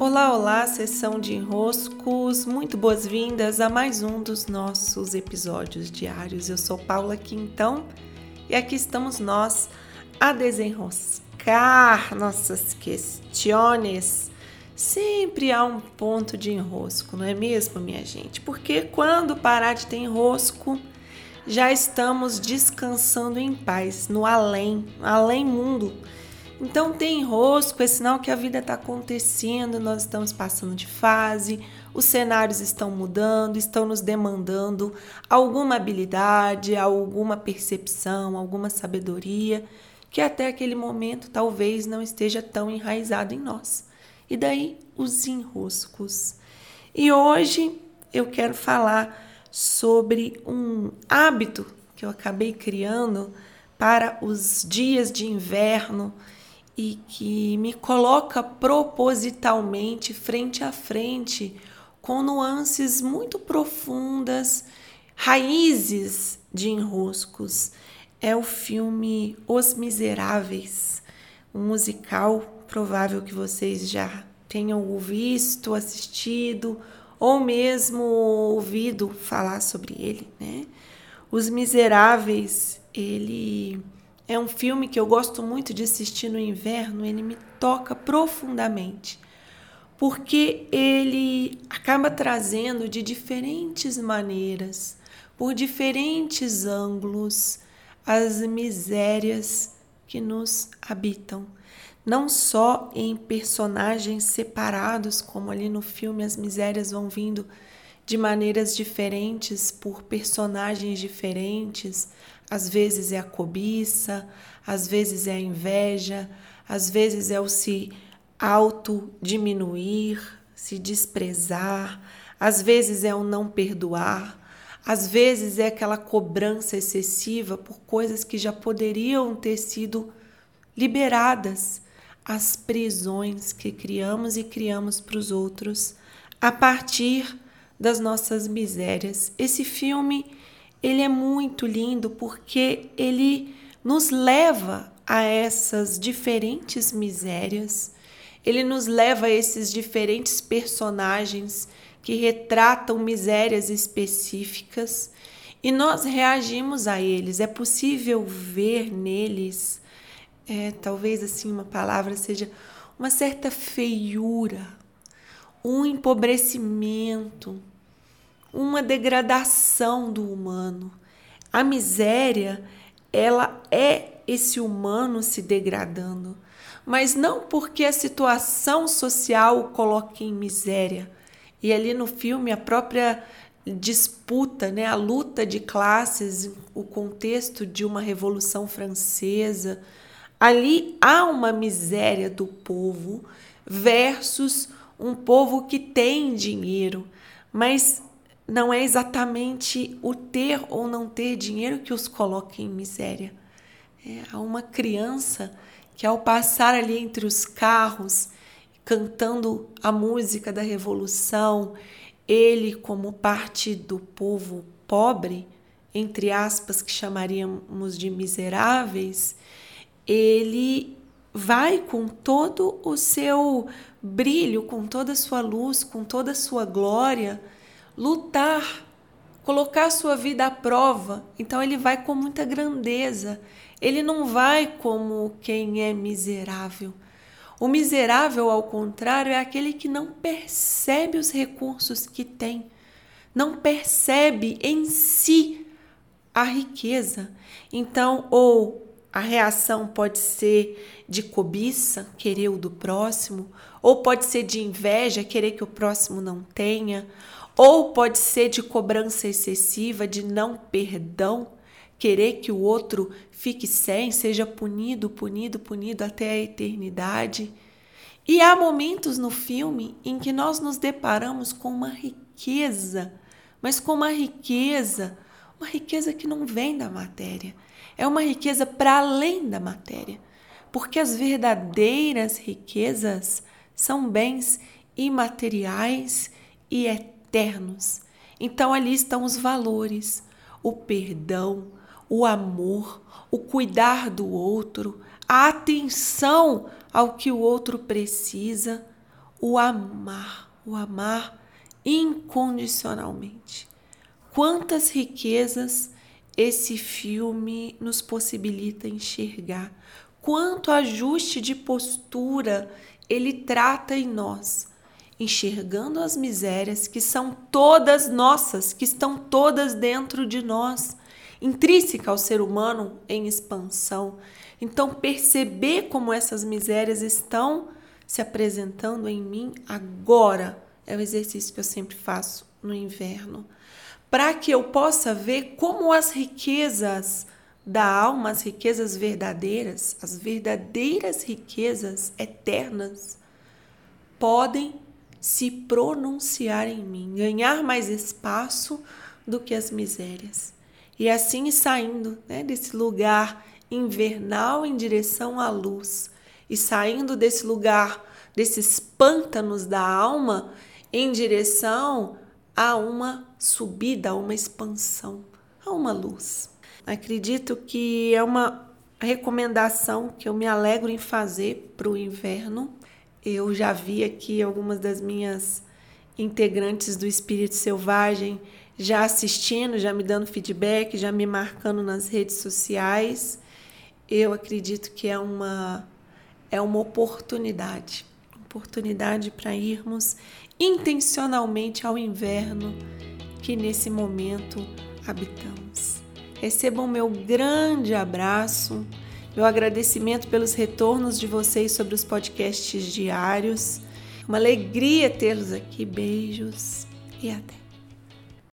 Olá, olá, sessão de enroscos, muito boas-vindas a mais um dos nossos episódios diários. Eu sou Paula Quintão e aqui estamos nós a desenroscar nossas questões. Sempre há um ponto de enrosco, não é mesmo, minha gente? Porque quando parar de ter enrosco, já estamos descansando em paz, no além, além mundo então tem enrosco, é sinal que a vida está acontecendo, nós estamos passando de fase, os cenários estão mudando, estão nos demandando alguma habilidade, alguma percepção, alguma sabedoria, que até aquele momento talvez não esteja tão enraizado em nós. E daí os enroscos. E hoje eu quero falar sobre um hábito que eu acabei criando para os dias de inverno e que me coloca propositalmente frente a frente com nuances muito profundas, raízes de enroscos. É o filme Os Miseráveis, um musical provável que vocês já tenham visto, assistido ou mesmo ouvido falar sobre ele, né? Os Miseráveis, ele é um filme que eu gosto muito de assistir no inverno, ele me toca profundamente, porque ele acaba trazendo de diferentes maneiras, por diferentes ângulos, as misérias que nos habitam. Não só em personagens separados, como ali no filme as misérias vão vindo de maneiras diferentes por personagens diferentes. Às vezes é a cobiça, às vezes é a inveja, às vezes é o se auto-diminuir, se desprezar, às vezes é o não perdoar, às vezes é aquela cobrança excessiva por coisas que já poderiam ter sido liberadas, as prisões que criamos e criamos para os outros a partir das nossas misérias. Esse filme, ele é muito lindo porque ele nos leva a essas diferentes misérias. Ele nos leva a esses diferentes personagens que retratam misérias específicas e nós reagimos a eles. É possível ver neles, é, talvez assim uma palavra seja uma certa feiura, um empobrecimento, uma degradação do humano. A miséria, ela é esse humano se degradando, mas não porque a situação social o coloque em miséria. E ali no filme a própria disputa, né, a luta de classes, o contexto de uma revolução francesa, ali há uma miséria do povo versus um povo que tem dinheiro, mas não é exatamente o ter ou não ter dinheiro que os coloca em miséria. É, há uma criança que, ao passar ali entre os carros, cantando a música da revolução, ele, como parte do povo pobre, entre aspas, que chamaríamos de miseráveis, ele vai com todo o seu brilho, com toda a sua luz, com toda a sua glória lutar, colocar sua vida à prova. Então ele vai com muita grandeza. Ele não vai como quem é miserável. O miserável, ao contrário, é aquele que não percebe os recursos que tem, não percebe em si a riqueza. Então, ou a reação pode ser de cobiça, querer o do próximo, ou pode ser de inveja, querer que o próximo não tenha, ou pode ser de cobrança excessiva, de não perdão, querer que o outro fique sem, seja punido, punido, punido até a eternidade. E há momentos no filme em que nós nos deparamos com uma riqueza, mas com uma riqueza, uma riqueza que não vem da matéria, é uma riqueza para além da matéria, porque as verdadeiras riquezas são bens imateriais e eternos eternos. Então ali estão os valores, o perdão, o amor, o cuidar do outro, a atenção ao que o outro precisa, o amar, o amar incondicionalmente. Quantas riquezas esse filme nos possibilita enxergar, quanto ajuste de postura ele trata em nós, enxergando as misérias que são todas nossas, que estão todas dentro de nós, intrínseca ao ser humano em expansão. Então, perceber como essas misérias estão se apresentando em mim agora é o exercício que eu sempre faço no inverno, para que eu possa ver como as riquezas da alma, as riquezas verdadeiras, as verdadeiras riquezas eternas, podem se pronunciar em mim, ganhar mais espaço do que as misérias. E assim saindo né, desse lugar invernal em direção à luz, e saindo desse lugar, desses pântanos da alma, em direção a uma subida, a uma expansão, a uma luz. Acredito que é uma recomendação que eu me alegro em fazer para o inverno. Eu já vi aqui algumas das minhas integrantes do Espírito Selvagem já assistindo, já me dando feedback, já me marcando nas redes sociais. Eu acredito que é uma é uma oportunidade, oportunidade para irmos intencionalmente ao inverno que nesse momento habitamos. Recebam meu grande abraço, meu agradecimento pelos retornos de vocês sobre os podcasts diários. Uma alegria tê-los aqui. Beijos e até.